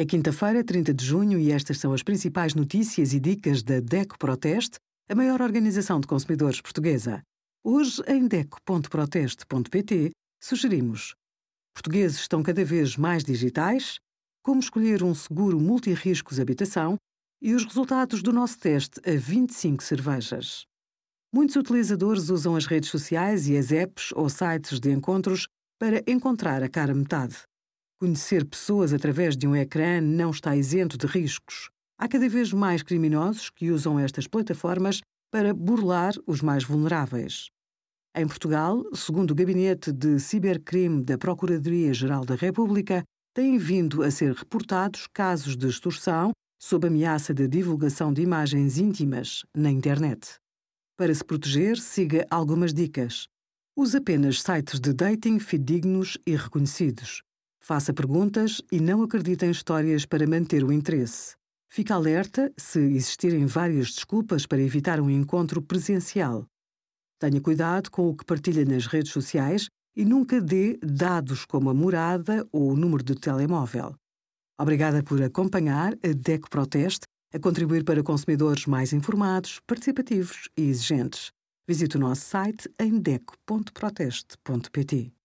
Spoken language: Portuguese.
É quinta-feira, 30 de junho, e estas são as principais notícias e dicas da DECO Proteste, a maior organização de consumidores portuguesa. Hoje, em DECO.proteste.pt, sugerimos: portugueses estão cada vez mais digitais, como escolher um seguro multirriscos habitação e os resultados do nosso teste a 25 cervejas. Muitos utilizadores usam as redes sociais e as apps ou sites de encontros para encontrar a cara metade. Conhecer pessoas através de um ecrã não está isento de riscos. Há cada vez mais criminosos que usam estas plataformas para burlar os mais vulneráveis. Em Portugal, segundo o Gabinete de Cibercrime da Procuradoria-Geral da República, têm vindo a ser reportados casos de extorsão sob ameaça de divulgação de imagens íntimas na internet. Para se proteger, siga algumas dicas. Use apenas sites de dating fidedignos e reconhecidos. Faça perguntas e não acredite em histórias para manter o interesse. Fique alerta se existirem várias desculpas para evitar um encontro presencial. Tenha cuidado com o que partilha nas redes sociais e nunca dê dados como a morada ou o número de telemóvel. Obrigada por acompanhar a DECO Proteste a contribuir para consumidores mais informados, participativos e exigentes. Visite o nosso site em deco.proteste.pt.